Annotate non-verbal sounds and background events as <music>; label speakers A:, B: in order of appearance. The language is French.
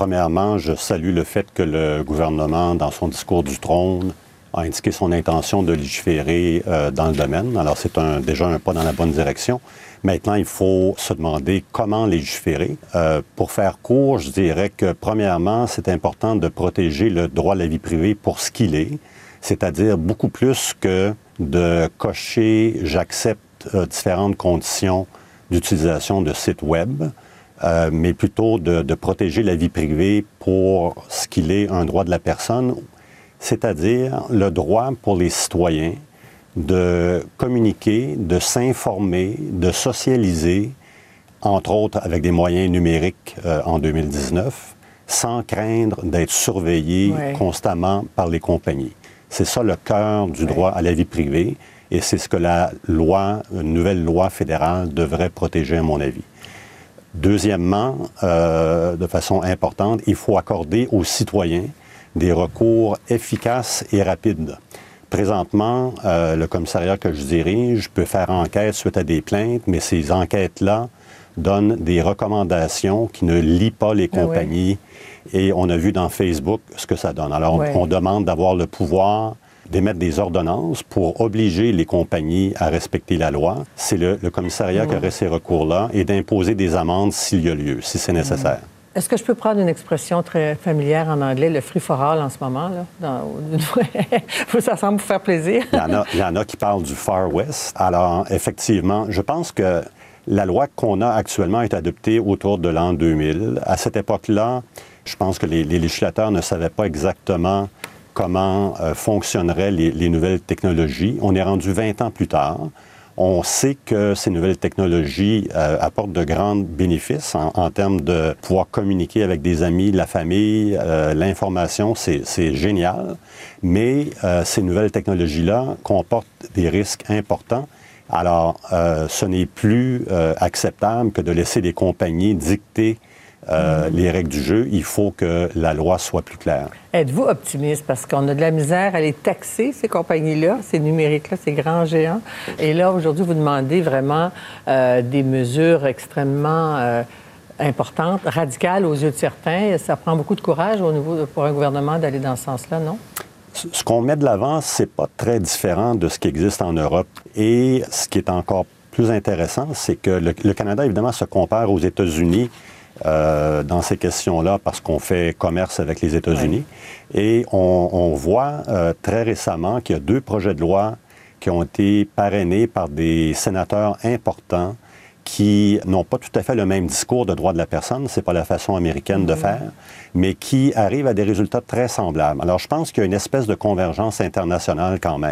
A: premièrement, je salue le fait que le gouvernement, dans son discours du trône, a indiqué son intention de légiférer euh, dans le domaine. Alors, c'est déjà un pas dans la bonne direction. Maintenant, il faut se demander comment légiférer. Euh, pour faire court, je dirais que, premièrement, c'est important de protéger le droit à la vie privée pour ce qu'il est, c'est-à-dire beaucoup plus que de cocher j'accepte euh, différentes conditions d'utilisation de sites web. Euh, mais plutôt de, de, protéger la vie privée pour ce qu'il est un droit de la personne c'est-à-dire le droit pour les citoyens de communiquer, de s'informer, de socialiser, entre autres avec des moyens numériques euh, en 2019, sans craindre d'être surveillés constamment par les compagnies. C'est ça le cœur du droit à la vie privée et c'est ce que la loi, une nouvelle loi fédérale devrait protéger à mon avis. Deuxièmement, euh, de façon importante, il faut accorder aux citoyens des recours efficaces et rapides. Présentement, euh, le commissariat que je dirige peut faire enquête suite à des plaintes, mais ces enquêtes-là donnent des recommandations qui ne lient pas les ah compagnies. Et on a vu dans Facebook ce que ça donne. Alors, on, demande d'avoir le pouvoir d'émettre des ordonnances pour obliger les compagnies à respecter la loi. C'est le, commissariat qui aurait ces recours-là et d'imposer des amendes s'il y a lieu, si c'est nécessaire.
B: Est-ce que je peux prendre une expression très familière en anglais, le free for all en ce moment? Là, dans... <laughs> ça semble vous faire plaisir.
A: il, y en a, il y en a qui parlent du Far West. Alors, effectivement, je pense que la loi qu'on a actuellement est adoptée autour de l'an 2000. À cette époque-là, je pense que les, législateurs ne savaient pas exactement comment euh, fonctionneraient les, les, nouvelles technologies. On est rendu 20 ans plus tard. On sait que ces nouvelles technologies euh, apportent de grands bénéfices en, termes de pouvoir communiquer avec des amis, la famille, euh, l'information, c'est génial. Mais ces nouvelles technologies-là comportent des risques importants. Alors, ce n'est plus acceptable que de laisser des compagnies dicter euh, les règles du jeu, il faut que la loi soit plus claire.
B: Êtes-vous optimiste? Parce qu'on a de la misère à les taxer, ces compagnies-là, ces numériques-là, ces grands géants. Et là, aujourd'hui, vous demandez vraiment euh, des mesures extrêmement euh, importantes, radicales aux yeux de certains. Ça prend beaucoup de courage au niveau, pour un gouvernement d'aller dans ce sens-là, non?
A: Ce qu'on met de l'avant, c'est pas très différent de ce qui existe en Europe. Et ce qui est encore plus intéressant, c'est que le, le Canada, évidemment, se compare aux États-Unis euh, dans ces questions-là parce qu'on fait commerce avec les États-Unis. Et on, voit euh, très récemment qu'il y a deux projets de loi qui ont été parrainés par des sénateurs importants qui n'ont pas tout à fait le même discours de droit de la personne, c'est pas la façon américaine de faire, mais qui arrivent à des résultats très semblables. Alors je pense qu'il y a une espèce de convergence internationale quand même.